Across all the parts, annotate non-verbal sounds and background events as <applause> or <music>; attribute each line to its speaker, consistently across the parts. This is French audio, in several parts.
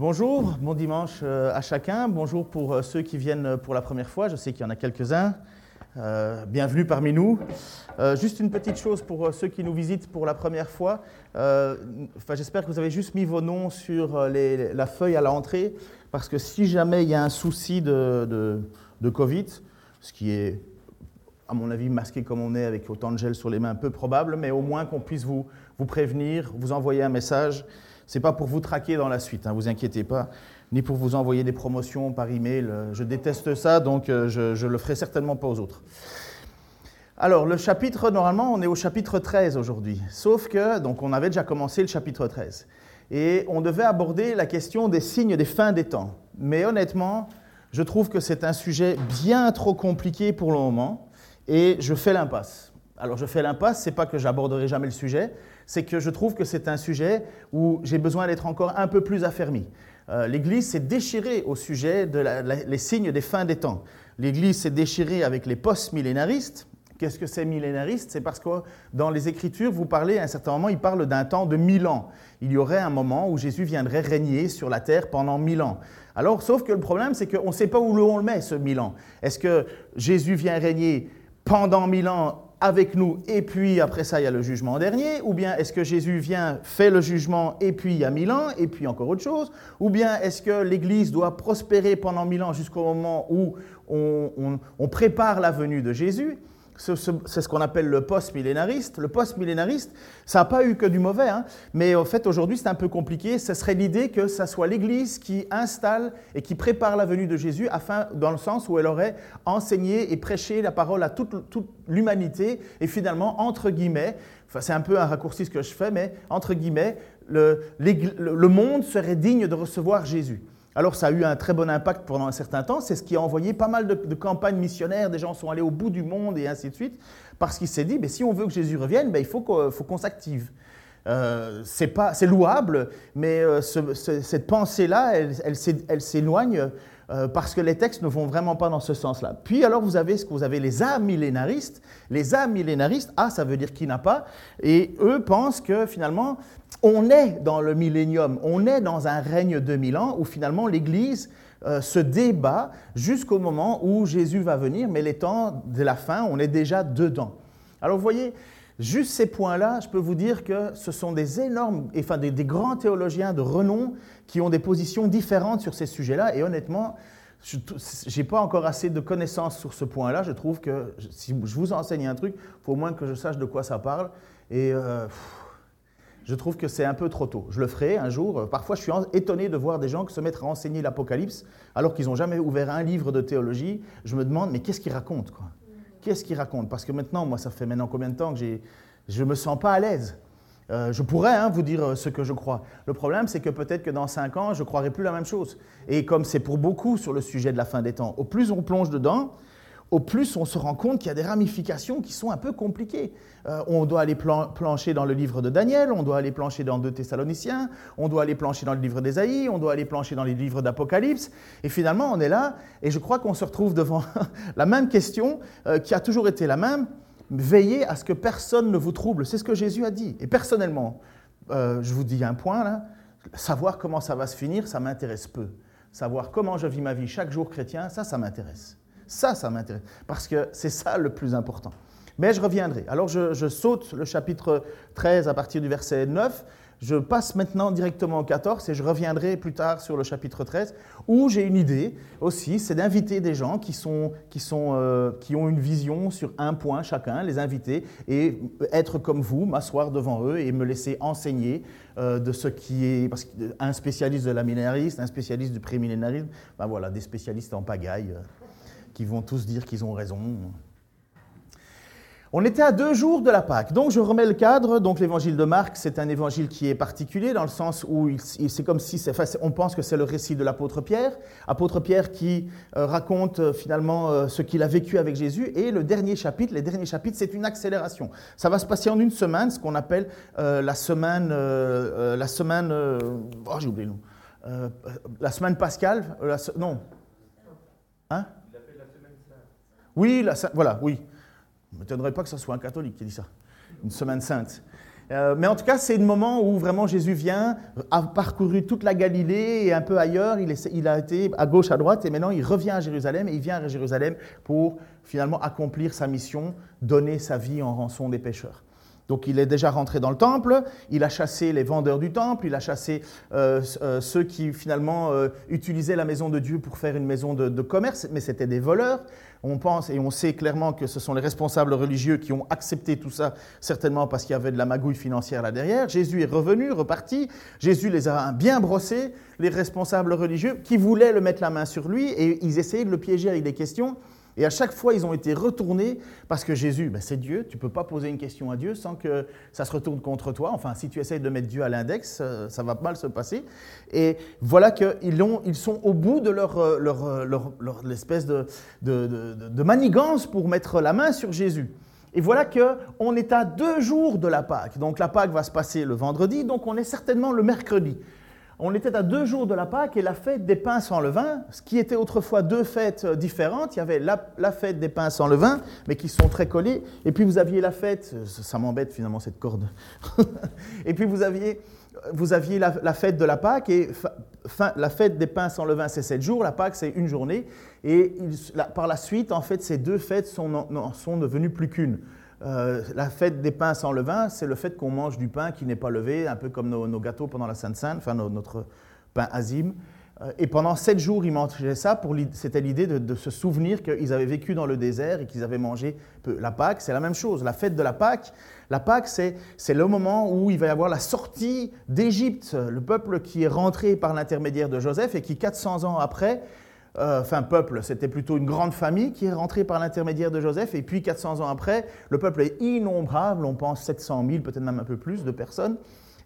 Speaker 1: Bonjour, bon dimanche euh, à chacun. Bonjour pour euh, ceux qui viennent pour la première fois. Je sais qu'il y en a quelques-uns. Euh, bienvenue parmi nous. juste une petite chose pour ceux qui nous visitent pour la première fois. J'espère que vous avez juste mis vos noms sur la feuille à l'entrée, parce que si jamais il y a un souci de, Covid, ce qui est à mon avis, masqué comme on est, avec autant de gel sur les mains, peu probable, mais au moins qu'on puisse vous, vous prévenir, vous envoyer un message n'est pas pour vous traquer dans la suite, ne hein, vous inquiétez pas, ni pour vous envoyer des promotions par email. Euh, je déteste ça, donc euh, je ne le ferai certainement pas aux autres. Alors, le chapitre, normalement, on est au chapitre 13 aujourd'hui. Sauf que, donc, on avait déjà commencé le chapitre 13. Et on devait aborder la question des signes des fins des temps. Mais honnêtement, je trouve que c'est un sujet bien trop compliqué pour le moment. Et je fais l'impasse. Alors, je fais l'impasse, c'est pas que j'aborderai jamais le sujet, c'est que je trouve que c'est un sujet où j'ai besoin d'être encore un peu plus affermi. Euh, L'Église s'est déchirée au sujet des signes des fins des temps. L'Église s'est déchirée avec les post-millénaristes. Qu'est-ce que c'est millénariste? C'est parce que dans les Écritures, vous parlez, à un certain moment, il parle d'un temps de mille ans. Il y aurait un moment où Jésus viendrait régner sur la terre pendant mille ans. Alors, sauf que le problème, c'est qu'on ne sait pas où on le met, ce mille ans. Est-ce que Jésus vient régner pendant mille ans avec nous et puis après ça il y a le jugement dernier Ou bien est-ce que Jésus vient, fait le jugement et puis il y mille ans et puis encore autre chose Ou bien est-ce que l'Église doit prospérer pendant mille ans jusqu'au moment où on prépare la venue de Jésus c'est ce qu'on appelle le post-millénariste. Le post-millénariste, ça n'a pas eu que du mauvais, hein. mais en fait aujourd'hui c'est un peu compliqué. Ce serait l'idée que ça soit l'Église qui installe et qui prépare la venue de Jésus, afin, dans le sens où elle aurait enseigné et prêché la parole à toute, l'humanité, et finalement, entre guillemets, enfin, c'est un peu un raccourci ce que je fais, mais entre guillemets, le, le monde serait digne de recevoir Jésus. Alors ça a eu un très bon impact pendant un certain temps, c'est ce qui a envoyé pas mal de, campagnes missionnaires, des gens sont allés au bout du monde et ainsi de suite, parce qu'il s'est dit, mais si on veut que Jésus revienne, ben, il faut qu'on s'active. Euh, c'est louable, mais euh, cette pensée-là, elle, s'éloigne euh, parce que les textes ne vont vraiment pas dans ce sens-là. Puis alors vous avez ce que vous avez les amillénaristes. Les amillénaristes, ah ça veut dire qui n'a pas, et eux pensent que finalement on est dans le millénium, on est dans un règne de mille ans où finalement l'Église euh, se débat jusqu'au moment où Jésus va venir, mais les temps de la fin, on est déjà dedans. Alors vous voyez, juste ces points-là, je peux vous dire que ce sont des énormes, enfin des, grands théologiens de renom qui ont des positions différentes sur ces sujets-là, et honnêtement, je n'ai pas encore assez de connaissances sur ce point-là. Je trouve que si je vous enseigne un truc, il faut au moins que je sache de quoi ça parle. Et euh, je trouve que c'est un peu trop tôt. Je le ferai un jour. Parfois, je suis étonné de voir des gens qui se mettent à enseigner l'Apocalypse alors qu'ils n'ont jamais ouvert un livre de théologie. Je me demande, mais qu'est-ce qu'ils racontent quoi? Qu'est-ce qu'ils racontent Parce que maintenant, moi, ça fait maintenant combien de temps que je ne me sens pas à l'aise euh, je pourrais hein, vous dire ce que je crois. Le problème, c'est que peut-être que dans cinq ans, je ne croirai plus la même chose. Et comme c'est pour beaucoup sur le sujet de la fin des temps, au plus on plonge dedans, au plus on se rend compte qu'il y a des ramifications qui sont un peu compliquées. Euh, on doit aller plancher dans le livre de Daniel, on doit aller plancher dans 2 Thessaloniciens, on doit aller plancher dans le livre d'Ésaïe, on doit aller plancher dans les livres d'Apocalypse. Et finalement, on est là, et je crois qu'on se retrouve devant <laughs> la même question euh, qui a toujours été la même. Veillez à ce que personne ne vous trouble. C'est ce que Jésus a dit. Et personnellement, euh, je vous dis un point là, savoir comment ça va se finir, ça m'intéresse peu. Savoir comment je vis ma vie chaque jour chrétien, ça, ça m'intéresse. Ça, ça m'intéresse. Parce que c'est ça le plus important. Mais je reviendrai. Alors je, saute le chapitre 13 à partir du verset 9. Je passe maintenant directement au 14 et je reviendrai plus tard sur le chapitre 13 où j'ai une idée aussi, c'est d'inviter des gens qui, sont, qui, sont, euh, qui ont une vision sur un point chacun, les inviter et être comme vous, m'asseoir devant eux et me laisser enseigner euh, de ce qui est... Parce qu'un spécialiste de la millénariste, un spécialiste du prémillénarisme, ben voilà, des spécialistes en pagaille. Euh, qui vont tous dire qu'ils ont raison. On était à deux jours de la Pâque. Donc je remets le cadre. Donc l'évangile de Marc, c'est un évangile qui est particulier dans le sens où c'est comme si on pense que c'est le récit de l'apôtre Pierre. Apôtre Pierre qui euh, raconte euh, finalement euh, ce qu'il a vécu avec Jésus. Et le dernier chapitre, les derniers chapitres, c'est une accélération. Ça va se passer en une semaine, ce qu'on appelle la semaine, la semaine, oh j'ai oublié le nom, la semaine pascale. non. Hein? Oui, voilà, oui. Je ne m'étonnerait pas que ce soit un catholique qui dit ça. Une semaine sainte. Euh, mais en tout cas, c'est le moment où vraiment Jésus vient, a parcouru toute la Galilée et un peu ailleurs. Il, il, a été à gauche, à droite, et maintenant il revient à Jérusalem. Et il vient à Jérusalem pour finalement accomplir sa mission, donner sa vie en rançon des pécheurs. Donc il est déjà rentré dans le temple, il a chassé les vendeurs du temple, il a chassé euh, euh, ceux qui finalement utilisaient la maison de Dieu pour faire une maison de commerce, mais c'était des voleurs. On pense et on sait clairement que ce sont les responsables religieux qui ont accepté tout ça, certainement parce qu'il y avait de la magouille financière là derrière. Jésus est revenu, reparti. Jésus les a bien brossés, les responsables religieux, qui voulaient le mettre la main sur lui et ils essayaient de le piéger avec des questions. Et à chaque fois, ils ont été retournés parce que Jésus, ben, c'est Dieu. Tu ne peux pas poser une question à Dieu sans que ça se retourne contre toi. Enfin, si tu essayes de mettre Dieu à l'index, euh, ça va mal se passer. Et voilà qu'ils ils sont au bout de leur, euh, euh, leur, leur espèce de, de, de, de manigance pour mettre la main sur Jésus. Et voilà qu'on est à deux jours de la Pâque. Donc la Pâque va se passer le vendredi, donc on est certainement le mercredi on était à deux jours de la Pâque et la fête des pains sans levain, ce qui était autrefois deux fêtes euh, différentes. Il y avait la, fête des pains sans levain, mais qui sont très collées. Et puis vous aviez la fête, euh, ça, m'embête finalement cette corde. <laughs> et puis vous aviez, aviez la, fête de la Pâque et la fête des pains sans levain, c'est sept jours, la Pâque, c'est une journée. Et par la suite, en fait, ces deux fêtes sont, sont devenues plus qu'une. Euh, la fête des pains sans levain, c'est le fait qu'on mange du pain qui n'est pas levé, un peu comme nos, gâteaux pendant la Sainte-Sainte, enfin notre pain azime. Euh, et pendant sept jours, ils mangeaient ça. C'était l'idée de, se souvenir qu'ils avaient vécu dans le désert et qu'ils avaient mangé peu. La Pâque, c'est la même chose. La fête de la Pâque, la Pâque, c'est le moment où il va y avoir la sortie d'Égypte, le peuple qui est rentré par l'intermédiaire de Joseph et qui, 400 ans après, euh, enfin peuple, c'était plutôt une grande famille qui est rentrée par l'intermédiaire de Joseph, et puis 400 ans après, le peuple est innombrable, on pense 700 000, peut-être même un peu plus de personnes,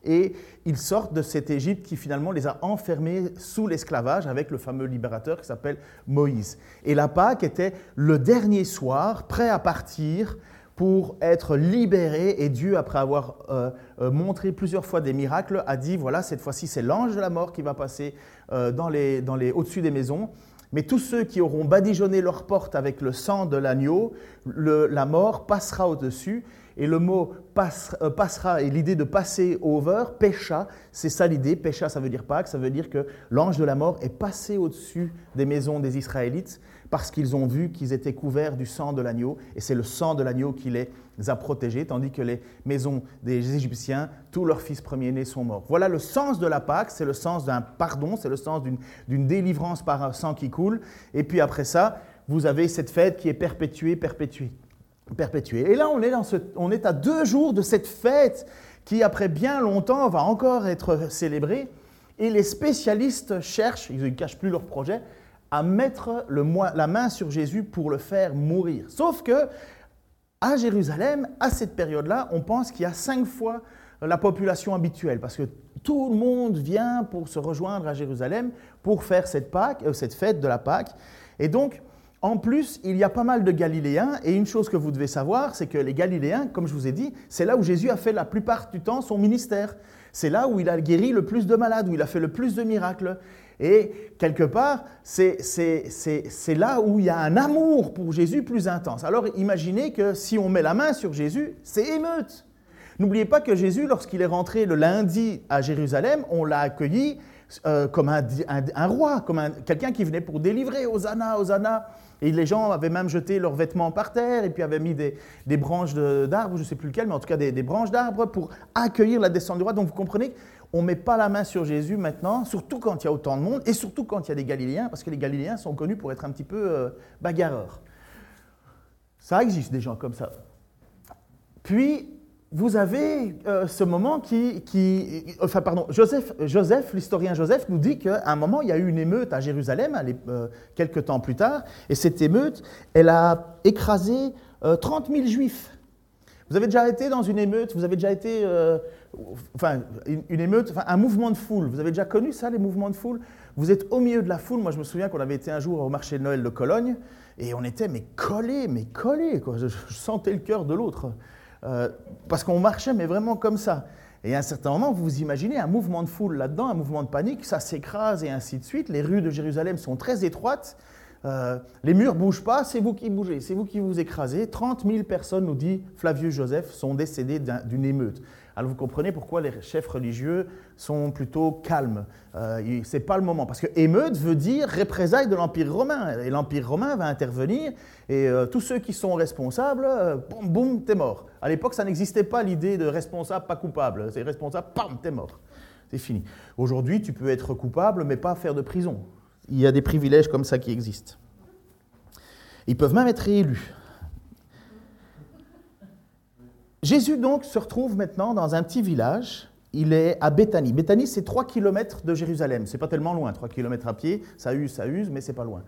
Speaker 1: et ils sortent de cette Égypte qui finalement les a enfermés sous l'esclavage avec le fameux libérateur qui s'appelle Moïse. Et la Pâque était le dernier soir, prêt à partir pour être libéré, et Dieu, après avoir euh, euh, montré plusieurs fois des miracles, a dit, voilà, cette fois-ci c'est l'ange de la mort qui va passer dans les, dans les, au-dessus des maisons, mais tous ceux qui auront badigeonné leur porte avec le sang de l'agneau, la mort passera au-dessus. Et le mot euh, passera, et l'idée de passer over, pécha, c'est ça l'idée. Pécha, ça veut dire Pâques, ça veut dire que l'ange de la mort est passé au-dessus des maisons des Israélites parce qu'ils ont vu qu'ils étaient couverts du sang de l'agneau, et c'est le sang de l'agneau qui les a protégés, tandis que les maisons des Égyptiens, tous leurs fils premiers-nés sont morts. Voilà le sens de la Pâque, c'est le sens d'un pardon, c'est le sens d'une délivrance par un sang qui coule, et puis après ça, vous avez cette fête qui est perpétuée, perpétuée, perpétuée. Et là, on est, on est à deux jours de cette fête qui, après bien longtemps, va encore être célébrée, et les spécialistes cherchent, ils ne cachent plus leur projet, à mettre la main sur Jésus pour le faire mourir. Sauf que à Jérusalem, à cette période-là, on pense qu'il y a cinq fois la population habituelle, parce que tout le monde vient pour se rejoindre à Jérusalem pour faire cette, Pâque, euh, cette fête de la Pâque. Et donc, en plus, il y a pas mal de Galiléens, et une chose que vous devez savoir, c'est que les Galiléens, comme je vous ai dit, c'est là où Jésus a fait la plupart du temps son ministère. C'est là où il a guéri le plus de malades, où il a fait le plus de miracles. Et quelque part, c'est là où il y a un amour pour Jésus plus intense. Alors imaginez que si on met la main sur Jésus, c'est émeute. N'oubliez pas que Jésus, lorsqu'il est rentré le lundi à Jérusalem, on l'a accueilli euh, comme un, roi, comme quelqu'un qui venait pour délivrer, Hosanna, Hosanna. Et les gens avaient même jeté leurs vêtements par terre et puis avaient mis des, branches d'arbres, je ne sais plus lequel, mais en tout cas des, des branches d'arbres pour accueillir la descente du roi. Donc vous comprenez on ne met pas la main sur Jésus maintenant, surtout quand il y a autant de monde, et surtout quand il y a des Galiléens, parce que les Galiléens sont connus pour être un petit peu euh, bagarreurs. Ça existe des gens comme ça. Puis, vous avez euh, ce moment qui, Enfin, pardon, Joseph, Joseph l'historien Joseph, nous dit qu'à un moment, il y a eu une émeute à Jérusalem, euh, quelques temps plus tard, et cette émeute, elle a écrasé 30 000 juifs. Vous avez déjà été dans une émeute, vous avez déjà été, euh, enfin, une, émeute, enfin, un mouvement de foule. Vous avez déjà connu ça, les mouvements de foule? Vous êtes au milieu de la foule. Moi, je me souviens qu'on avait été un jour au marché de Noël de Cologne et on était mais collés, mais collés. Je, sentais le cœur de l'autre euh, parce qu'on marchait, mais vraiment comme ça. Et à un certain moment, vous vous imaginez un mouvement de foule là-dedans, un mouvement de panique, ça s'écrase et ainsi de suite. Les rues de Jérusalem sont très étroites. Euh, les murs ne bougent pas, c'est vous qui bougez, c'est vous qui vous écrasez. 30 000 personnes, nous dit Flavius Joseph, sont décédées d'une émeute. Alors vous comprenez pourquoi les chefs religieux sont plutôt calmes. Euh, Ce n'est pas le moment, parce que émeute veut dire représailles de l'Empire romain. Et l'Empire romain va intervenir, et euh, tous ceux qui sont responsables, boum, boum, t'es mort. À l'époque, ça n'existait pas l'idée de responsable, pas coupable. C'est responsable, pam, t'es mort. C'est fini. Aujourd'hui, tu peux être coupable, mais pas faire de prison. Il y a des privilèges comme ça qui existent. Ils peuvent même être réélus. Jésus donc se retrouve maintenant dans un petit village. Il est à Béthanie. Béthanie, c'est 3 km de Jérusalem. C'est pas tellement loin, 3 km à pied. Ça use, ça use, mais c'est pas loin.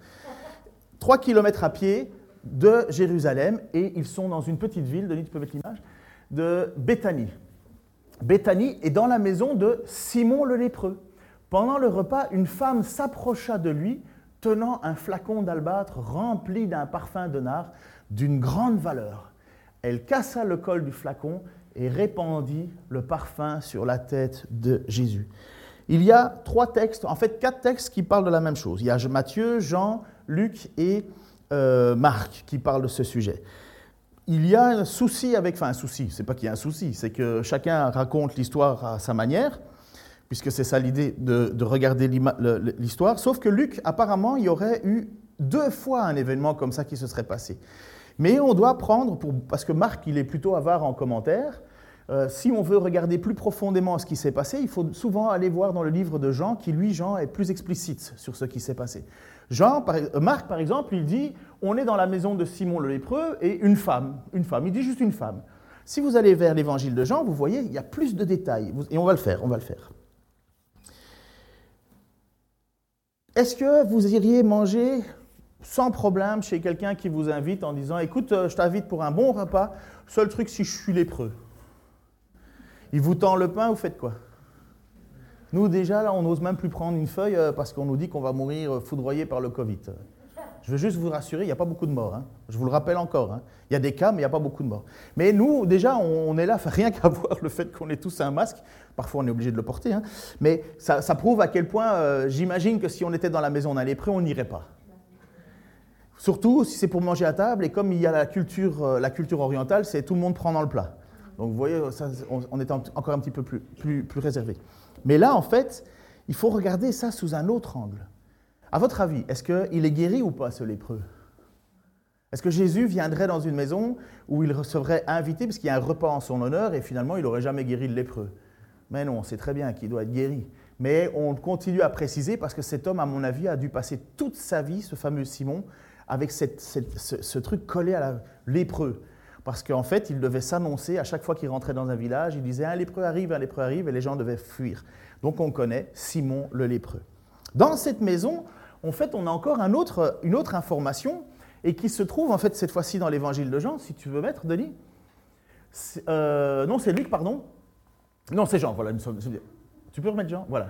Speaker 1: 3 km à pied de Jérusalem et ils sont dans une petite ville, Denis, tu peux mettre l'image, de Béthanie. Béthanie est dans la maison de Simon le lépreux. Pendant le repas, une femme s'approcha de lui, tenant un flacon d'albâtre rempli d'un parfum de nard d'une grande valeur. Elle cassa le col du flacon et répandit le parfum sur la tête de Jésus. Il y a trois textes, en fait quatre textes qui parlent de la même chose. Il y a Matthieu, Jean, Luc et euh, Marc qui parlent de ce sujet. Il y a un souci avec, enfin un souci, c'est pas qu'il y a un souci, c'est que chacun raconte l'histoire à sa manière puisque c'est ça l'idée de, regarder l'histoire. Sauf que Luc, apparemment, il y aurait eu deux fois un événement comme ça qui se serait passé. Mais on doit prendre, parce que Marc, il est plutôt avare en commentaire, euh, si on veut regarder plus profondément ce qui s'est passé, il faut souvent aller voir dans le livre de Jean, qui lui, Jean, est plus explicite sur ce qui s'est passé. Jean, euh, Marc, par exemple, il dit, on est dans la maison de Simon le lépreux et une femme, une femme, il dit juste une femme. Si vous allez vers l'évangile de Jean, vous voyez, il y a plus de détails, et on va le faire, on va le faire. Est-ce que vous iriez manger sans problème chez quelqu'un qui vous invite en disant Écoute, euh, je t'invite pour un bon repas, seul truc si je suis lépreux Il vous tend le pain, vous faites quoi? Nous, déjà, là, on n'ose même plus prendre une feuille euh, parce qu'on nous dit qu'on va mourir euh, foudroyé par le Covid. Je veux juste vous rassurer, il n'y a pas beaucoup de morts. Hein. Je vous le rappelle encore. Hein. Il y a des cas, mais il n'y a pas beaucoup de morts. Mais nous, déjà, on, est là, rien <laughs> qu'à voir le fait qu'on ait tous un masque. Parfois, on est obligé de le porter. Hein. Mais ça, prouve à quel point, euh, j'imagine que si on était dans la maison d'un lépreux, on n'irait pas. Surtout si c'est pour manger à table, et comme il y a la culture, euh, la culture orientale, c'est tout le monde prend dans le plat. Donc vous voyez, on, est encore un petit peu plus, plus réservé. Mais là, en fait, il faut regarder ça sous un autre angle. À votre avis, est-ce qu'il est guéri ou pas, ce lépreux? Est-ce que Jésus viendrait dans une maison où il recevrait invité, parce qu'il y a un repas en son honneur, et finalement, il n'aurait jamais guéri le lépreux? Mais non, c'est très bien qu'il doit être guéri. Mais on continue à préciser, parce que cet homme, à mon avis, a dû passer toute sa vie, ce fameux Simon, avec ce, truc collé à la lépreux. Parce qu'en fait, il devait s'annoncer à chaque fois qu'il rentrait dans un village, il disait un lépreux arrive, un lépreux arrive, et les gens devaient fuir. Donc on connaît Simon le lépreux. Dans cette maison, en fait, on a encore une autre information et qui se trouve en fait cette fois-ci dans l'évangile de Jean, si tu veux mettre, Denis. Euh, non, c'est Luc, pardon. Non, c'est Jean, voilà. Tu peux remettre Jean Voilà.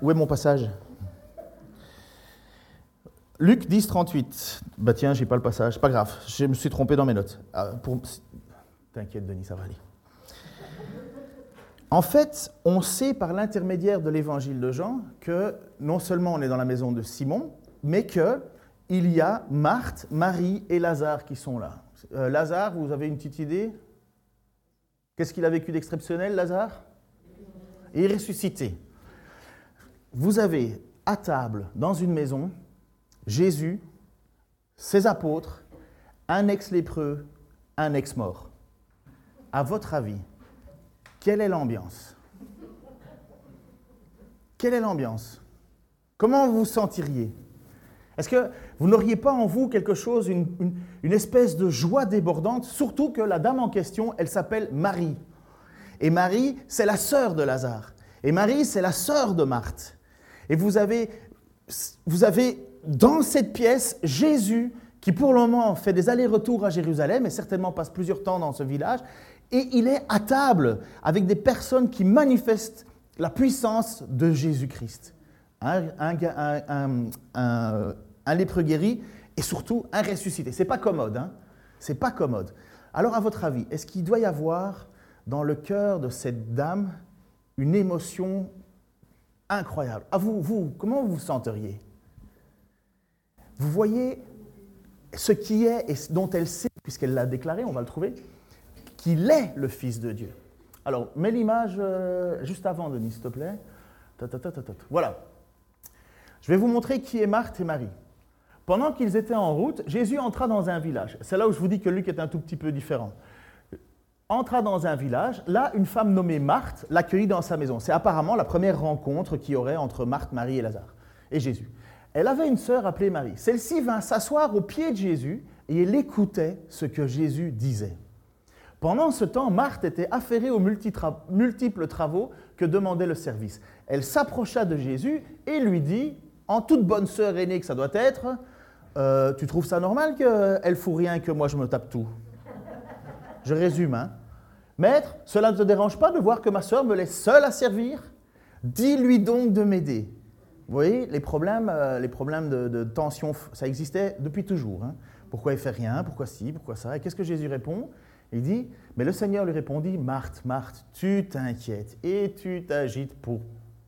Speaker 1: Où est mon passage? Luc 10, 38. Bah tiens, j'ai pas le passage. Pas grave, je me suis trompé dans mes notes. Ah, t'inquiète, Denis, ça va aller. En fait, on sait par l'intermédiaire de l'évangile de Jean que non seulement on est dans la maison de Simon, mais qu'il y a Marthe, Marie et Lazare qui sont là. Euh, Lazare, vous avez une petite idée? Qu'est-ce qu'il a vécu d'exceptionnel, Lazare? Il est ressuscité. Vous avez à table, dans une maison, Jésus, ses apôtres, un ex-lépreux, un ex-mort. À votre avis, quelle est l'ambiance Quelle est l'ambiance Comment vous vous sentiriez Est-ce que vous n'auriez pas en vous quelque chose, une, espèce de joie débordante, surtout que la dame en question, elle s'appelle Marie. Et Marie, c'est la sœur de Lazare. Et Marie, c'est la sœur de Marthe. Et vous avez, vous avez dans cette pièce Jésus qui pour le moment fait des allers-retours à Jérusalem et certainement passe plusieurs temps dans ce village. Et il est à table avec des personnes qui manifestent la puissance de Jésus-Christ. Un, lépreux guéri et surtout un ressuscité. C'est pas commode, hein C'est pas commode. Alors, à votre avis, est-ce qu'il doit y avoir dans le cœur de cette dame une émotion incroyable? À vous, vous, comment vous vous senteriez? Vous voyez ce qui est et dont elle sait, puisqu'elle l'a déclaré, on va le trouver, qu'il est le Fils de Dieu. Alors, mets l'image euh, juste avant, Denis, s'il te plaît. Voilà. Je vais vous montrer qui est Marthe et Marie. Pendant qu'ils étaient en route, Jésus entra dans un village. C'est là où je vous dis que Luc est un tout petit peu différent. Entra dans un village, là, une femme nommée Marthe l'accueillit dans sa maison. C'est apparemment la première rencontre qu'il y aurait entre Marthe, Marie et Lazare, et Jésus. Elle avait une sœur appelée Marie. Celle-ci vint s'asseoir au pied de Jésus et elle écoutait ce que Jésus disait. Pendant ce temps, Marthe était affairée aux multiples travaux que demandait le service. Elle s'approcha de Jésus et lui dit, en toute bonne sœur aînée que ça doit être, euh, tu trouves ça normal qu'elle fout rien et que moi je me tape tout? Je résume, hein. Maître, cela ne te dérange pas de voir que ma sœur me laisse seule à servir? Dis-lui donc de m'aider. Vous voyez, les problèmes, euh, les problèmes de, tension, ça existait depuis toujours. Hein. Pourquoi il fait rien? Pourquoi si? Pourquoi ça? Et qu'est-ce que Jésus répond? Il dit, mais le Seigneur lui répondit, Marthe, Marthe, tu t'inquiètes et tu t'agites pour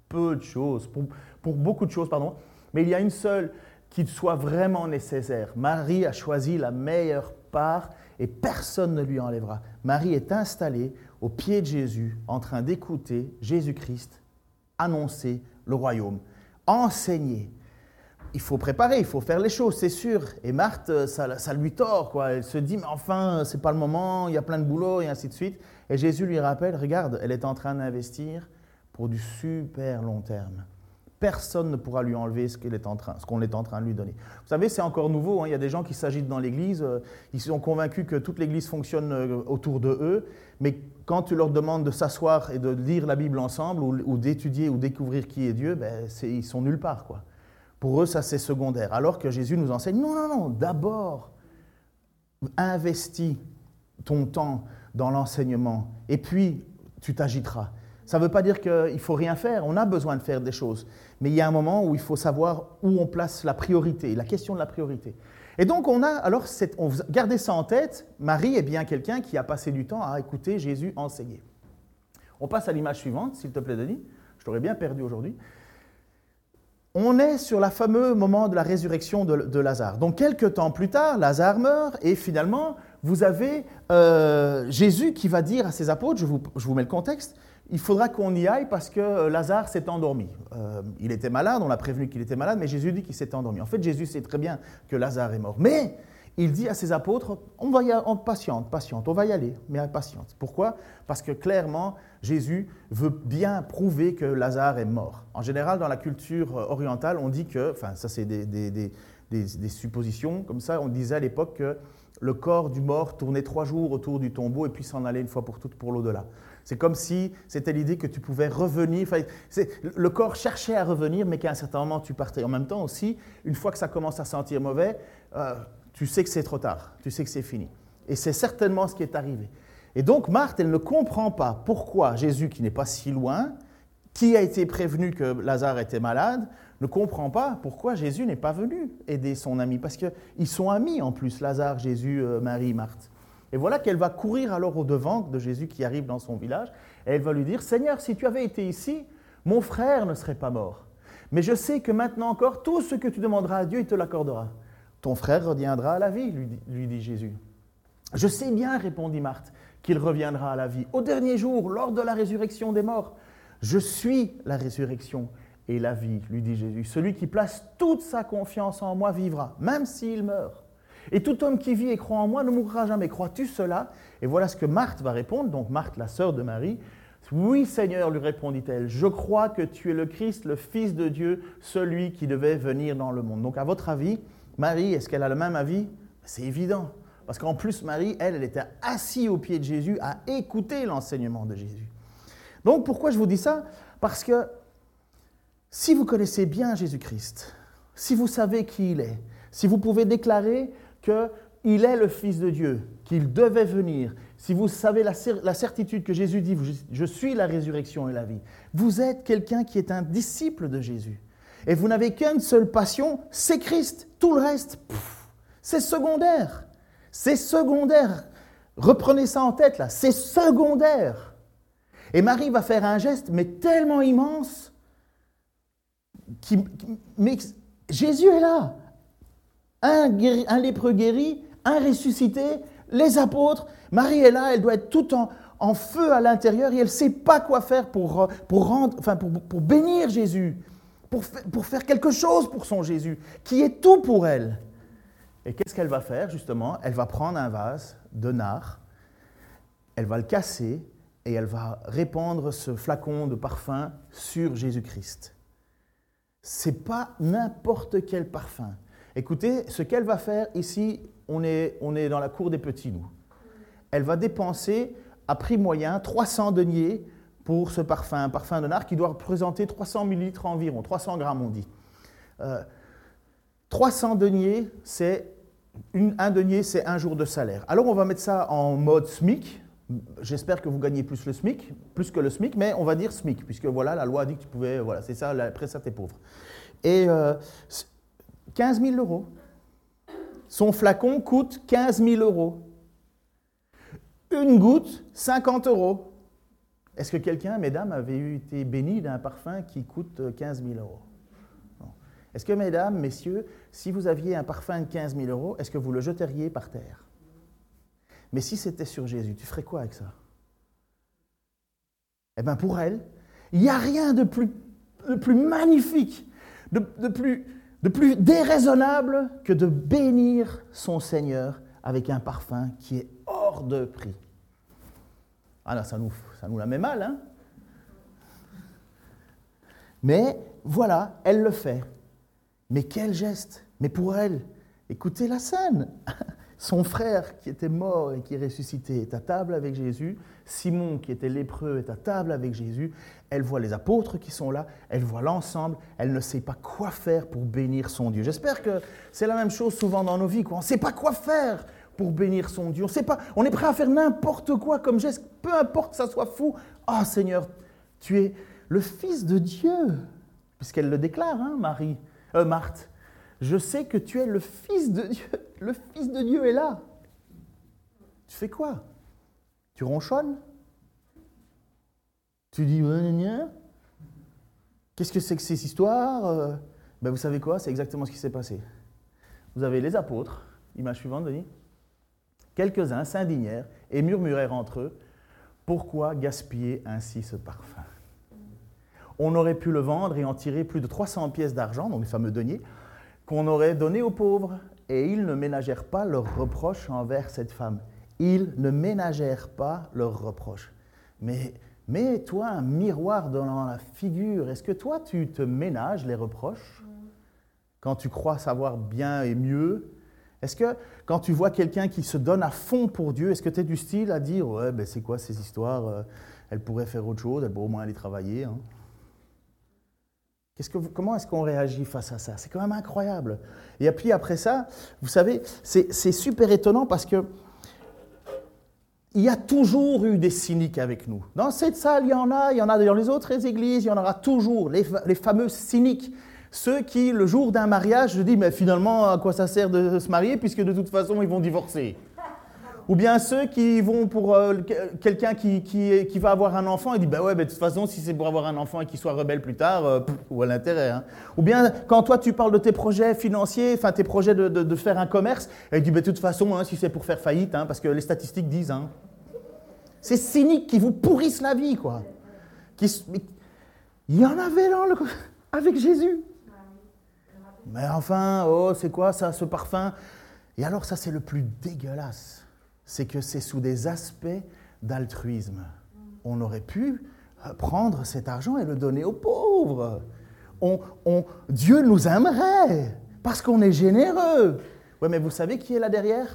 Speaker 1: peu de choses, pour, pour beaucoup de choses, pardon, mais il y a une seule qui soit vraiment nécessaire. Marie a choisi la meilleure part et personne ne lui enlèvera. Marie est installée au pied de Jésus en train d'écouter Jésus-Christ annoncer le royaume, enseigner. Il faut préparer, il faut faire les choses, c'est sûr. Et Marthe, ça, lui tord, quoi. Elle se dit, mais enfin, c'est pas le moment, il y a plein de boulot, et ainsi de suite. Et Jésus lui rappelle, regarde, elle est en train d'investir pour du super long terme. Personne ne pourra lui enlever ce qu'on est, en train, est de lui donner. Vous savez, c'est encore nouveau. Hein. Il y a des gens qui s'agitent dans l'Église. Euh, ils sont convaincus que toute l'Église fonctionne euh, autour de eux. Mais quand tu leur demandes de s'asseoir et de lire la Bible ensemble ou, d'étudier ou découvrir qui est Dieu, ben, ils sont nulle part. Quoi. Pour eux, ça c'est secondaire. Alors que Jésus nous enseigne, non, non, non, d'abord, investis ton temps dans l'enseignement et puis tu t'agiteras. Ça ne veut pas dire qu'il ne faut rien faire, on a besoin de faire des choses. Mais il y a un moment où il faut savoir où on place la priorité, la question de la priorité. Et donc on a, alors, on gardez ça en tête, Marie est bien quelqu'un qui a passé du temps à écouter Jésus enseigner. On passe à l'image suivante, s'il te plaît, Denis. Je t'aurais bien perdu aujourd'hui. On est sur le fameux moment de la résurrection de, Lazare. Donc quelques temps plus tard, Lazare meurt et finalement, vous avez euh, Jésus qui va dire à ses apôtres, je vous mets le contexte, il faudra qu'on y aille parce que euh, Lazare s'est endormi. Euh, il était malade, on a prévenu qu'il était malade, mais Jésus dit qu'il s'est endormi. En fait, Jésus sait très bien que Lazare est mort. Mais il dit à ses apôtres, on va y aller, on patiente, patiente, on va y aller, mais patiente. Pourquoi? Parce que clairement, Jésus veut bien prouver que Lazare est mort. En général, dans la culture euh, orientale, on dit que, enfin ça c'est des, des, suppositions, comme ça on disait à l'époque que le corps du mort tournait trois jours autour du tombeau et puis s'en allait une fois pour toutes pour l'au-delà. C'est comme si c'était l'idée que tu pouvais revenir. le corps cherchait à revenir, mais qu'à un certain moment, tu partais. En même temps aussi, une fois que ça commence à sentir mauvais, euh, tu sais que c'est trop tard, tu sais que c'est fini. Et c'est certainement ce qui est arrivé. Et donc Marthe, elle ne comprend pas pourquoi Jésus, qui n'est pas si loin, qui a été prévenu que Lazare était malade, ne comprend pas pourquoi Jésus n'est pas venu aider son ami. Parce qu'ils sont amis en plus, Lazare, Jésus, euh, Marie, Marthe. Et voilà qu'elle va courir alors au devant de Jésus qui arrive dans son village, et elle va lui dire, Seigneur, si tu avais été ici, mon frère ne serait pas mort. Mais je sais que maintenant encore, tout ce que tu demanderas à Dieu, il te l'accordera. Ton frère reviendra à la vie, lui dit, Jésus. Je sais bien, répondit Marthe, qu'il reviendra à la vie au dernier jour, lors de la résurrection des morts. Je suis la résurrection et la vie, lui dit Jésus. Celui qui place toute sa confiance en moi vivra, même s'il meurt. Et tout homme qui vit et croit en moi ne mourra jamais. Crois-tu cela? Et voilà ce que Marthe va répondre. Donc Marthe, la sœur de Marie, oui Seigneur, lui répondit-elle, je crois que tu es le Christ, le Fils de Dieu, celui qui devait venir dans le monde. Donc à votre avis, Marie, est-ce qu'elle a le même avis? C'est évident. Parce qu'en plus, Marie, elle, elle était assise au pied de Jésus à écouter l'enseignement de Jésus. Donc pourquoi je vous dis ça? Parce que si vous connaissez bien Jésus-Christ, si vous savez qui il est, si vous pouvez déclarer qu'il est le Fils de Dieu, qu'il devait venir, si vous savez la, certitude que Jésus dit, je suis la résurrection et la vie, vous êtes quelqu'un qui est un disciple de Jésus. Et vous n'avez qu'une seule passion, c'est Christ. Tout le reste, c'est secondaire. C'est secondaire. Reprenez ça en tête là, c'est secondaire. Et Marie va faire un geste, mais tellement immense, qui, mais Jésus est là. Un, lépreux guéri, un ressuscité, les apôtres. Marie est là, elle doit être tout en, en feu à l'intérieur et elle ne sait pas quoi faire pour, pour, rendre, enfin pour, pour bénir Jésus, pour, faire quelque chose pour son Jésus, qui est tout pour elle. Et qu'est-ce qu'elle va faire justement? Elle va prendre un vase de nard, elle va le casser et elle va répandre ce flacon de parfum sur Jésus-Christ. C'est pas n'importe quel parfum. Écoutez, ce qu'elle va faire ici, on est, on est dans la cour des petits, nous. Elle va dépenser à prix moyen 300 deniers pour ce parfum, un parfum de nard qui doit représenter 300 millilitres environ, 300 grammes on dit. 300 euh, deniers, c'est un denier, c'est un jour de salaire. Alors on va mettre ça en mode SMIC. J'espère que vous gagnez plus le SMIC, plus que le SMIC, mais on va dire SMIC, puisque voilà, la loi dit que tu pouvais, voilà, c'est ça, après ça, t'es pauvre. Et 15 euh, 000 euros. Son flacon coûte 15 000 euros. Une goutte, 50 euros. Est-ce que quelqu'un, mesdames, avait été béni d'un parfum qui coûte 15 000 euros? Est-ce que, mesdames, messieurs, si vous aviez un parfum de 15 000 euros, est-ce que vous le jeteriez par terre? Mais si c'était sur Jésus, tu ferais quoi avec ça? Eh bien, pour elle, il n'y a rien de plus, magnifique, de plus déraisonnable que de bénir son Seigneur avec un parfum qui est hors de prix. Ah là, ça nous, la met mal, hein Mais voilà, elle le fait. Mais quel geste Mais pour elle, écoutez la scène. <laughs> Son frère qui était mort et qui est ressuscité est à table avec Jésus. Simon qui était lépreux est à table avec Jésus. Elle voit les apôtres qui sont là. Elle voit l'ensemble. Elle ne sait pas quoi faire pour bénir son Dieu. J'espère que c'est la même chose souvent dans nos vies. Quoi. On ne sait pas quoi faire pour bénir son Dieu. On sait pas, on est prêt à faire n'importe quoi comme geste, peu importe que ça soit fou. Ah Seigneur, tu es le Fils de Dieu, puisqu'elle le déclare, hein, Marie, euh, Marthe. Je sais que tu es le Fils de Dieu. <laughs> Le Fils de Dieu est là. Tu fais quoi? Tu ronchonnes? Tu dis Qu'est-ce que c'est que ces histoires euh, ben Vous savez quoi? C'est exactement ce qui s'est passé. Vous avez les apôtres, image suivante, Denis. Quelques-uns s'indignèrent et murmurèrent entre eux Pourquoi gaspiller ainsi ce parfum? On aurait pu le vendre et en tirer plus de 300 pièces d'argent, donc les fameux deniers, qu'on aurait donné aux pauvres. Et ils ne ménagèrent pas leurs reproches envers cette femme. Ils ne ménagèrent pas leurs reproches. Mais mets-toi un miroir dans la figure. Est-ce que toi, tu te ménages les reproches? Quand tu crois savoir bien et mieux est-ce que quand tu vois quelqu'un qui se donne à fond pour Dieu, est-ce que tu es du style à dire Ouais, ben c'est quoi ces histoires euh, Elle pourrait faire autre chose, elle pourrait au moins aller travailler. Hein? que comment est-ce qu'on réagit face à ça? C'est quand même incroyable. Et puis après ça, vous savez, c'est super étonnant parce que il y a toujours eu des cyniques avec nous. Dans cette salle, il y en a, il y en a dans les autres églises, il y en aura toujours, les, les fameux cyniques ceux qui, le jour d'un mariage, se disent, mais finalement, à quoi ça sert de se marier, puisque de toute façon, ils vont divorcer? Ou bien ceux qui vont pour euh, quelqu'un qui, qui, va avoir un enfant et dit, ben ouais, de toute façon, si c'est pour avoir un enfant et qu'il soit rebelle plus tard, euh, où est l'intérêt hein? Ou bien quand toi, tu parles de tes projets financiers, enfin tes projets de, faire un commerce, et dit, ben, de toute façon, hein, si c'est pour faire faillite, hein, parce que les statistiques disent. C'est cynique qui vous pourrissent la vie, quoi. Il y en avait là, <laughs> avec Jésus. Mais enfin, oh, c'est quoi ça, ce parfum? Et alors ça, c'est le plus dégueulasse. C'est que c'est sous des aspects d'altruisme. On aurait pu euh, prendre cet argent et le donner aux pauvres. On, Dieu nous aimerait parce qu'on est généreux. Oui, mais vous savez qui est là derrière?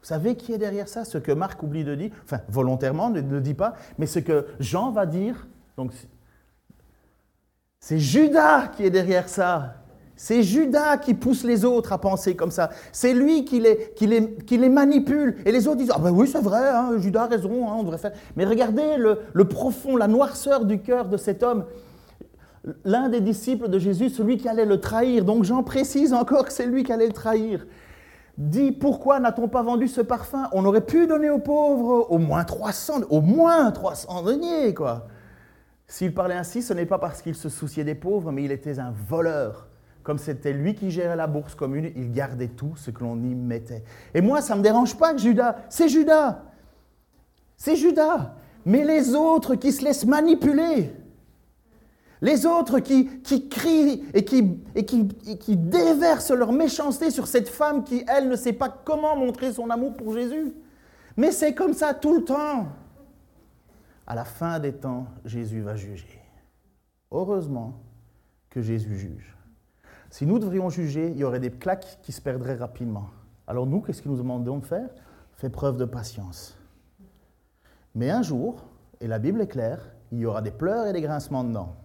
Speaker 1: Vous savez qui est derrière ça? Ce que Marc oublie de dire, enfin volontairement ne le dit pas, mais ce que Jean va dire. Donc, c'est Judas qui est derrière ça. C'est Judas qui pousse les autres à penser comme ça. C'est lui qui les, manipule. Et les autres disent Ah ben oui, c'est vrai, hein, Judas a raison, hein, on devrait faire. Mais regardez le, le profond, la noirceur du cœur de cet homme. L'un des disciples de Jésus, celui qui allait le trahir. Donc j'en précise encore que c'est lui qui allait le trahir. Dit Pourquoi n'a-t-on pas vendu ce parfum? On aurait pu donner aux pauvres au moins 300, au moins 300 deniers, quoi. S'il parlait ainsi, ce n'est pas parce qu'il se souciait des pauvres, mais il était un voleur comme c'était lui qui gérait la bourse commune, il gardait tout ce que l'on y mettait. Et moi, ça ne me dérange pas que Judas, c'est Judas. C'est Judas. Mais les autres qui se laissent manipuler, les autres qui, crient et qui, et, qui, et qui déversent leur méchanceté sur cette femme qui, elle, ne sait pas comment montrer son amour pour Jésus. Mais c'est comme ça tout le temps. À la fin des temps, Jésus va juger. Heureusement que Jésus juge. Si nous devrions juger, il y aurait des claques qui se perdraient rapidement. Alors nous, qu'est-ce que nous demandons de faire? Faire preuve de patience. Mais un jour, et la Bible est claire, il y aura des pleurs et des grincements de dents.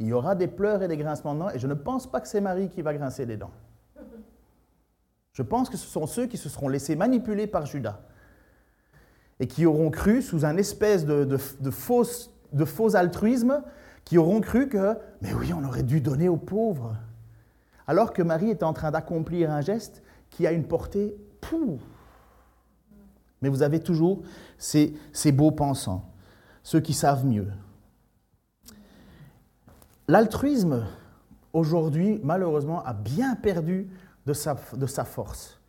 Speaker 1: Il y aura des pleurs et des grincements de dents, et je ne pense pas que c'est Marie qui va grincer des dents. Je pense que ce sont ceux qui se seront laissés manipuler par Judas et qui auront cru, sous un espèce de, de, de faux altruisme, qui auront cru que, mais oui, on aurait dû donner aux pauvres. Alors que Marie est en train d'accomplir un geste qui a une portée pouf. Mais vous avez toujours ces, beaux pensants, ceux qui savent mieux. L'altruisme, aujourd'hui, malheureusement, a bien perdu de sa force.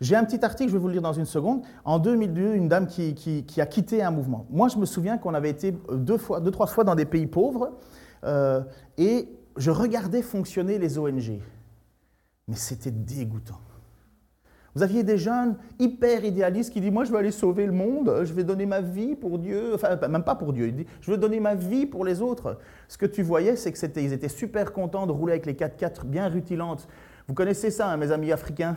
Speaker 1: J'ai un petit article, je vais vous le lire dans une seconde. En 2002, une dame qui, a quitté un mouvement. Moi, je me souviens qu'on avait été deux, fois, deux, trois fois dans des pays pauvres euh, et je regardais fonctionner les ONG. Mais c'était dégoûtant. Vous aviez des jeunes hyper idéalistes qui disent Moi, je vais aller sauver le monde, je vais donner ma vie pour Dieu. Enfin, même pas pour Dieu. Ils disent Je veux donner ma vie pour les autres. Ce que tu voyais, c'est qu'ils étaient super contents de rouler avec les 4x4 bien rutilantes. Vous connaissez ça, hein, mes amis africains?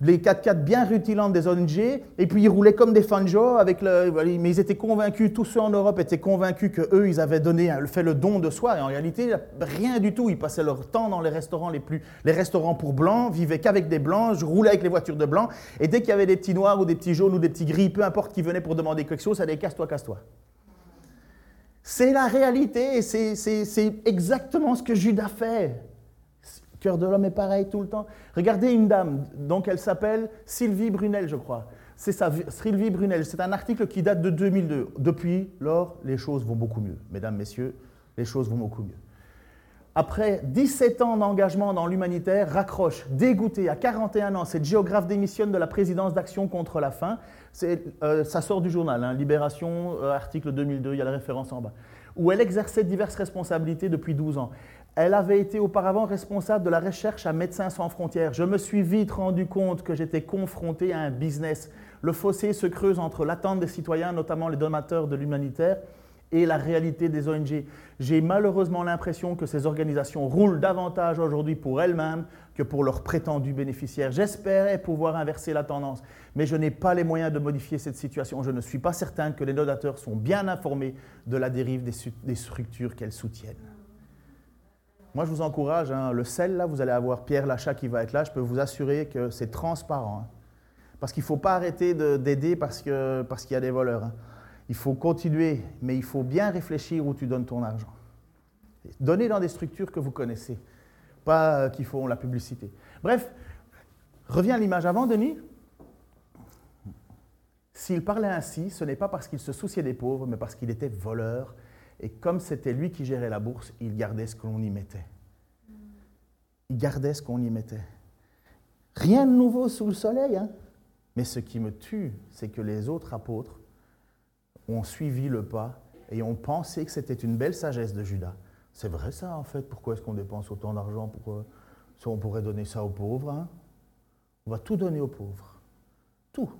Speaker 1: Les 4x4 bien rutilantes des ONG, et puis ils roulaient comme des fanjo, avec le, mais ils étaient convaincus, tous ceux en Europe étaient convaincus qu'eux, ils avaient donné, fait le don de soi, et en réalité, rien du tout. Ils passaient leur temps dans les restaurants les plus, les restaurants pour blancs, vivaient qu'avec des blancs, roulais avec les voitures de blancs, et dès qu'il y avait des petits noirs ou des petits jaunes ou des petits gris, peu importe qui venaient pour demander quelque chose, ça allait casse-toi, casse-toi. C'est la réalité, c'est exactement ce que Judas fait cœur de l'homme est pareil tout le temps. Regardez une dame, donc elle s'appelle Sylvie Brunel, je crois. C'est ça, Sylvie Brunel. C'est un article qui date de 2002. Depuis lors, les choses vont beaucoup mieux. Mesdames, Messieurs, les choses vont beaucoup mieux. Après 17 ans d'engagement dans l'humanitaire, raccroche, dégoûté, à 41 ans, cette géographe démissionne de la présidence d'Action contre la faim. Euh, ça sort du journal, hein, Libération, euh, article 2002, il y a la référence en bas, où elle exerçait diverses responsabilités depuis 12 ans. Elle avait été auparavant responsable de la recherche à Médecins sans frontières. Je me suis vite rendu compte que j'étais confronté à un business. Le fossé se creuse entre l'attente des citoyens, notamment les donateurs de l'humanitaire, et la réalité des ONG. J'ai malheureusement l'impression que ces organisations roulent davantage aujourd'hui pour elles-mêmes que pour leurs prétendus bénéficiaires. J'espérais pouvoir inverser la tendance, mais je n'ai pas les moyens de modifier cette situation. Je ne suis pas certain que les donateurs sont bien informés de la dérive des, structures qu'elles soutiennent. Moi, je vous encourage, hein, le sel, là, vous allez avoir Pierre Lachat qui va être là, je peux vous assurer que c'est transparent. Hein. Parce qu'il ne faut pas arrêter d'aider parce qu'il y a des voleurs. Hein. Il faut continuer, mais il faut bien réfléchir où tu donnes ton argent. Donnez dans des structures que vous connaissez, pas euh, qui font la publicité. Bref, reviens à l'image avant, Denis. S'il parlait ainsi, ce n'est pas parce qu'il se souciait des pauvres, mais parce qu'il était voleur et comme c'était lui qui gérait la bourse, il gardait ce qu'on y mettait. Il gardait ce qu'on y mettait. Rien de nouveau sous le soleil. Hein? Mais ce qui me tue, c'est que les autres apôtres ont suivi le pas et ont pensé que c'était une belle sagesse de Judas. C'est vrai ça en fait, pourquoi est-ce qu'on dépense autant d'argent pour, euh, On pourrait donner ça aux pauvres. Hein? On va tout donner aux pauvres. Tout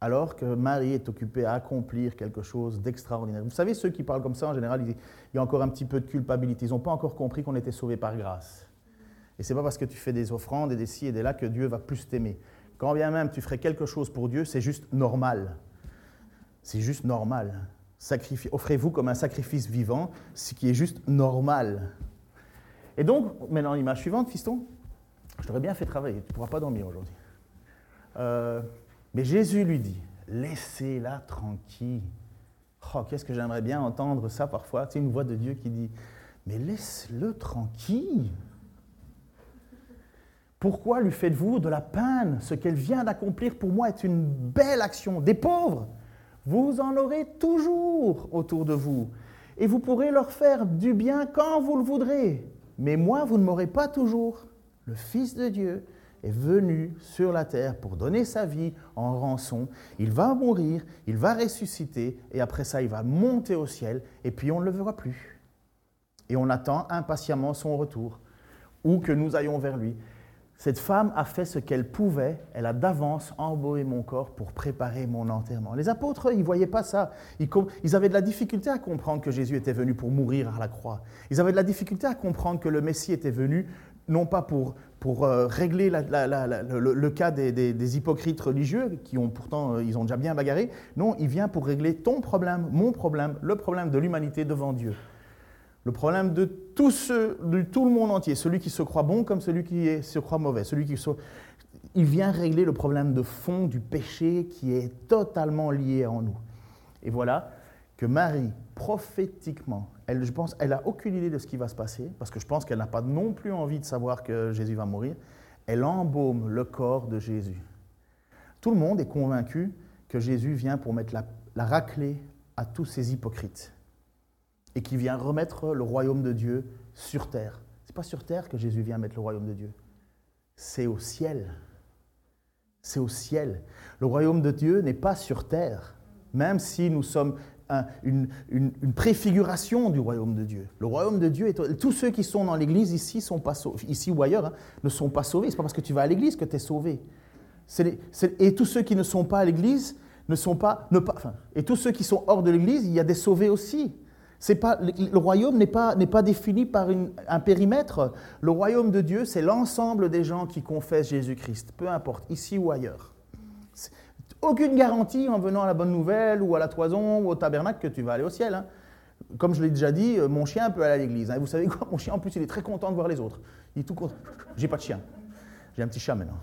Speaker 1: alors que Marie est occupée à accomplir quelque chose d'extraordinaire. Vous savez, ceux qui parlent comme ça, en général, il y a encore un petit peu de culpabilité. Ils n'ont pas encore compris qu'on était sauvé par grâce. Et ce n'est pas parce que tu fais des offrandes et des ci et des là que Dieu va plus t'aimer. Quand bien même tu ferais quelque chose pour Dieu, c'est juste normal. C'est juste normal. offrez-vous comme un sacrifice vivant, ce qui est juste normal. Et donc, maintenant l'image suivante, fiston, je t'aurais bien fait travailler, tu ne pourras pas dormir aujourd'hui. Euh, mais Jésus lui dit, laissez-la tranquille. Oh, qu'est-ce que j'aimerais bien entendre ça parfois, c'est une voix de Dieu qui dit, mais laisse-le tranquille. Pourquoi lui faites-vous de la peine? Ce qu'elle vient d'accomplir pour moi est une belle action. Des pauvres, vous en aurez toujours autour de vous. Et vous pourrez leur faire du bien quand vous le voudrez. Mais moi, vous ne m'aurez pas toujours. Le Fils de Dieu est venu sur la terre pour donner sa vie en rançon. Il va mourir, il va ressusciter, et après ça, il va monter au ciel, et puis on ne le verra plus. Et on attend impatiemment son retour, ou que nous ayons vers lui. Cette femme a fait ce qu'elle pouvait, elle a d'avance embaumé mon corps pour préparer mon enterrement. Les apôtres, ils ne voyaient pas ça. Ils, avaient de la difficulté à comprendre que Jésus était venu pour mourir à la croix. Ils avaient de la difficulté à comprendre que le Messie était venu non pas pour, pour euh, régler le, cas des, des, hypocrites religieux, qui ont pourtant, euh, ils ont déjà bien bagarré. Non, il vient pour régler ton problème, mon problème, le problème de l'humanité devant Dieu. Le problème de tout, de tout le monde entier, celui qui se croit bon comme celui qui se croit mauvais, celui qui il vient régler le problème de fond du péché qui est totalement lié en nous. Et voilà que Marie, prophétiquement, elle, je n'a aucune idée de ce qui va se passer, parce que je pense qu'elle n'a pas non plus envie de savoir que Jésus va mourir. Elle embaume le corps de Jésus. Tout le monde est convaincu que Jésus vient pour mettre la, la raclée à tous ces hypocrites et qui vient remettre le royaume de Dieu sur terre. Ce n'est pas sur terre que Jésus vient mettre le royaume de Dieu. C'est au ciel. C'est au ciel. Le royaume de Dieu n'est pas sur terre, même si nous sommes une, préfiguration du royaume de Dieu. Le royaume de Dieu, est, tous ceux qui sont dans l'église ici, sont pas ici ou ailleurs, hein, ne sont pas sauvés. Ce n'est pas parce que tu vas à l'église que tu es sauvé. et tous ceux qui ne sont pas à l'église ne sont pas, ne pas et tous ceux qui sont hors de l'église, il y a des sauvés aussi. Pas, le royaume n'est pas, pas, défini par un périmètre. Le royaume de Dieu, c'est l'ensemble des gens qui confessent Jésus-Christ, peu importe, ici ou ailleurs. Aucune garantie en venant à la bonne nouvelle ou à la toison ou au tabernacle que tu vas aller au ciel. Hein. Comme je l'ai déjà dit, euh, mon chien peut aller à l'église. Hein. Vous savez quoi Mon chien, en plus, il est très content de voir les autres. Il est tout content. J'ai pas de chien. J'ai un petit chat maintenant.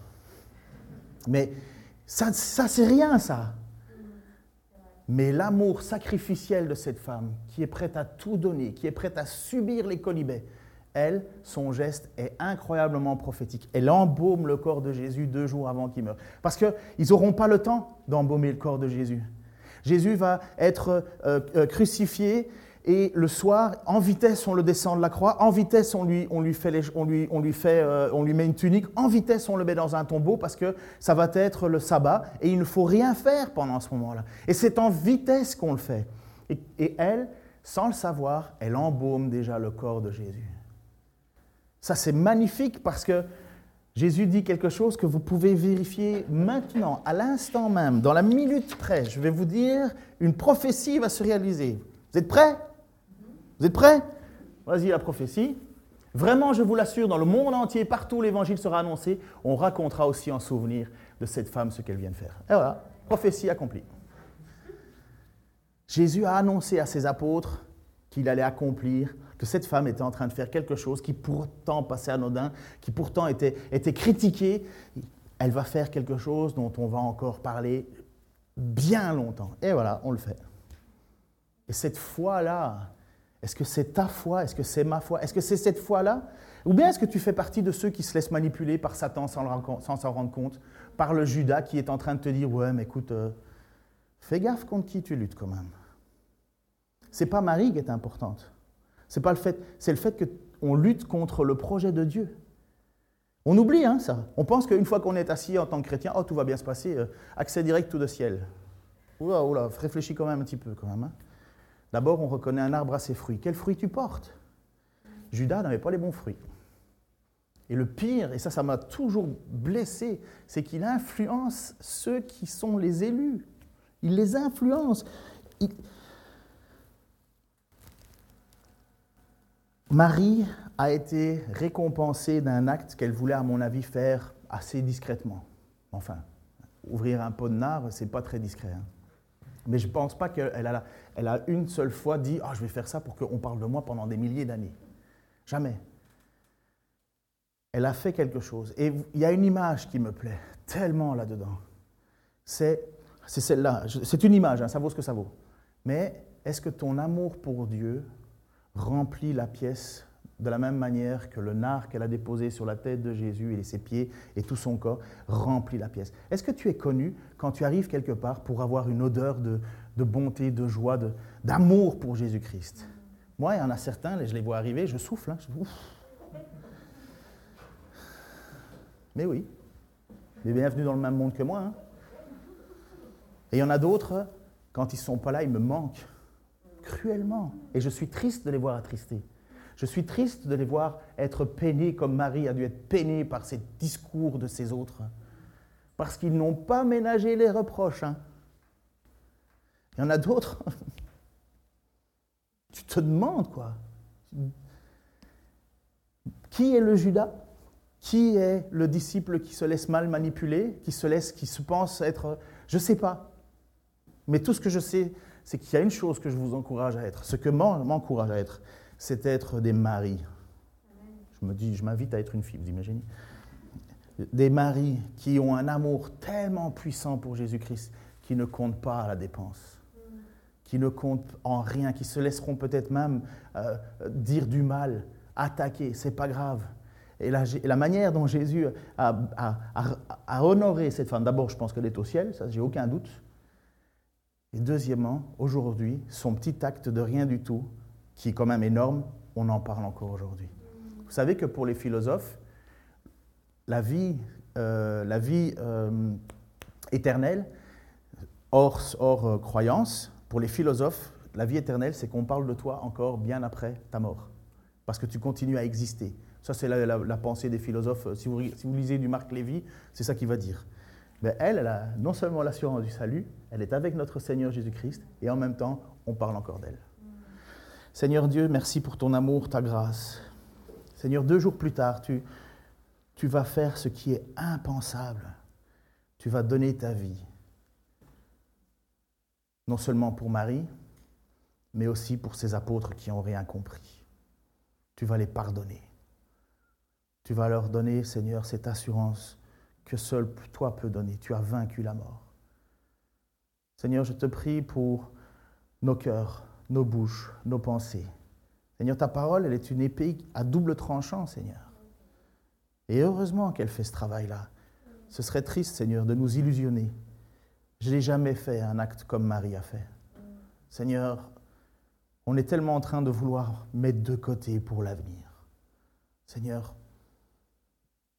Speaker 1: Mais ça, ça c'est rien, ça. Mais l'amour sacrificiel de cette femme, qui est prête à tout donner, qui est prête à subir les colibets, elle, son geste est incroyablement prophétique. Elle embaume le corps de Jésus deux jours avant qu'il meure. Parce qu'ils n'auront pas le temps d'embaumer le corps de Jésus. Jésus va être euh, euh, crucifié et le soir, en vitesse, on le descend de la croix, en vitesse, on lui, on lui, fait, on lui, on lui, fait euh, on lui met une tunique, en vitesse, on le met dans un tombeau parce que ça va être le sabbat et il ne faut rien faire pendant ce moment-là. Et c'est en vitesse qu'on le fait. Et, elle, sans le savoir, elle embaume déjà le corps de Jésus. Ça, c'est magnifique parce que Jésus dit quelque chose que vous pouvez vérifier maintenant, à l'instant même, dans la minute près. Je vais vous dire, une prophétie va se réaliser. Vous êtes prêts? Vous êtes prêts? Vas-y, la prophétie. Vraiment, je vous l'assure, dans le monde entier, partout où l'évangile sera annoncé, on racontera aussi en souvenir de cette femme ce qu'elle vient de faire. Et voilà, prophétie accomplie. Jésus a annoncé à ses apôtres qu'il allait accomplir, que cette femme était en train de faire quelque chose qui pourtant passait anodin, qui pourtant était, était critiqué. Elle va faire quelque chose dont on va encore parler bien longtemps. Et voilà, on le fait. Et cette foi-là, est-ce que c'est ta foi? Est-ce que c'est ma foi? Est-ce que c'est cette foi-là? Ou bien est-ce que tu fais partie de ceux qui se laissent manipuler par Satan sans s'en rendre compte Par le Judas qui est en train de te dire Ouais, mais écoute, euh, fais gaffe contre qui tu luttes quand même. C'est pas Marie qui est importante. C'est pas le fait, c'est le fait qu'on lutte contre le projet de Dieu. On oublie hein, ça. On pense qu'une fois qu'on est assis en tant que chrétien, oh tout va bien se passer, euh, accès direct tout de ciel. Oula, oula, réfléchis quand même un petit peu quand même. Hein. D'abord, on reconnaît un arbre à ses fruits. Quels fruits tu portes? Judas n'avait pas les bons fruits. Et le pire, et ça, ça m'a toujours blessé, c'est qu'il influence ceux qui sont les élus. Il les influence. Marie a été récompensée d'un acte qu'elle voulait, à mon avis, faire assez discrètement. Enfin, ouvrir un pot de nard, c'est pas très discret. Hein. Mais je ne pense pas qu'elle a, elle a une seule fois dit Ah, je vais faire ça pour qu'on parle de moi pendant des milliers d'années. Jamais. Elle a fait quelque chose. Et il y a une image qui me plaît tellement là-dedans. C'est, c'est celle-là. C'est une image, hein, ça vaut ce que ça vaut. Mais est-ce que ton amour pour Dieu remplit la pièce de la même manière que le nard qu'elle a déposé sur la tête de Jésus et ses pieds et tout son corps remplit la pièce. Est-ce que tu es connu quand tu arrives quelque part pour avoir une odeur de, bonté, de joie, d'amour pour Jésus-Christ? Moi, il y en a certains, je les vois arriver, je souffle. Hein, Mais oui, mais bienvenue dans le même monde que moi. Hein. Et il y en a d'autres, quand ils ne sont pas là, ils me manquent cruellement. Et je suis triste de les voir attristés. Je suis triste de les voir être peinés comme Marie a dû être peinée par ces discours de ces autres. Parce qu'ils n'ont pas ménagé les reproches. Hein. Il y en a d'autres. <laughs> tu te demandes quoi. Qui est le Judas? Qui est le disciple qui se laisse mal manipuler, qui se laisse, qui se pense être. Je ne sais pas. Mais tout ce que je sais, c'est qu'il y a une chose que je vous encourage à être. Ce que m'encourage à être, c'est être des maris. Je me dis, je m'invite à être une fille, vous imaginez Des maris qui ont un amour tellement puissant pour Jésus-Christ qui ne comptent pas à la dépense, qui ne comptent en rien, qui se laisseront peut-être même euh, dire du mal, attaquer, c'est pas grave. Et la, la, manière dont Jésus a, a honoré cette femme, d'abord, je pense qu'elle est au ciel, ça, j'ai aucun doute. Et deuxièmement, aujourd'hui, son petit acte de rien du tout, qui est quand même énorme, on en parle encore aujourd'hui. Vous savez que pour les philosophes, la vie, euh, la vie euh, éternelle, hors, hors euh, croyance, pour les philosophes, la vie éternelle, c'est qu'on parle de toi encore bien après ta mort, parce que tu continues à exister. Ça, c'est la, pensée des philosophes. Si vous, si vous lisez du Marc Lévy, c'est ça qu'il va dire. Elle, elle a non seulement l'assurance du salut, elle est avec notre Seigneur Jésus-Christ, et en même temps, on parle encore d'elle. Seigneur Dieu, merci pour ton amour, ta grâce. Seigneur, deux jours plus tard, tu, tu vas faire ce qui est impensable. Tu vas donner ta vie, non seulement pour Marie, mais aussi pour ces apôtres qui n'ont rien compris. Tu vas les pardonner. Tu vas leur donner, Seigneur, cette assurance que seul toi peux donner. Tu as vaincu la mort. Seigneur, je te prie pour nos cœurs, nos bouches, nos pensées. Seigneur, ta parole, elle est une épée à double tranchant, Seigneur. Et heureusement qu'elle fait ce travail-là. Ce serait triste, Seigneur, de nous illusionner. Je n'ai jamais fait un acte comme Marie a fait. Seigneur, on est tellement en train de vouloir mettre de côté pour l'avenir. Seigneur,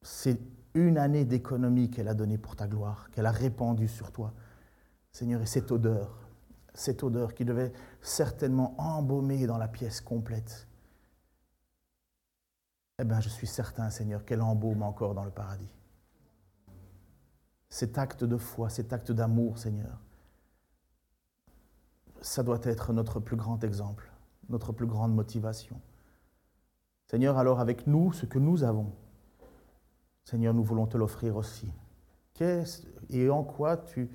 Speaker 1: c'est une année d'économie qu'elle a donnée pour ta gloire, qu'elle a répandue sur toi. Seigneur, et cette odeur, cette odeur qui devait certainement embaumer dans la pièce complète. Eh bien, je suis certain, Seigneur, qu'elle embaume encore dans le paradis. Cet acte de foi, cet acte d'amour, Seigneur, ça doit être notre plus grand exemple, notre plus grande motivation. Seigneur, alors avec nous, ce que nous avons, Seigneur, nous voulons te l'offrir aussi. Qu'est-ce et en quoi tu,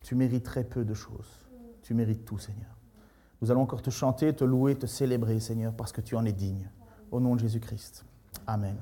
Speaker 1: tu mériterais peu de choses tu mérites tout, Seigneur. Nous allons encore te chanter, te louer, te célébrer, Seigneur, parce que tu en es digne. Au nom de Jésus-Christ. Amen.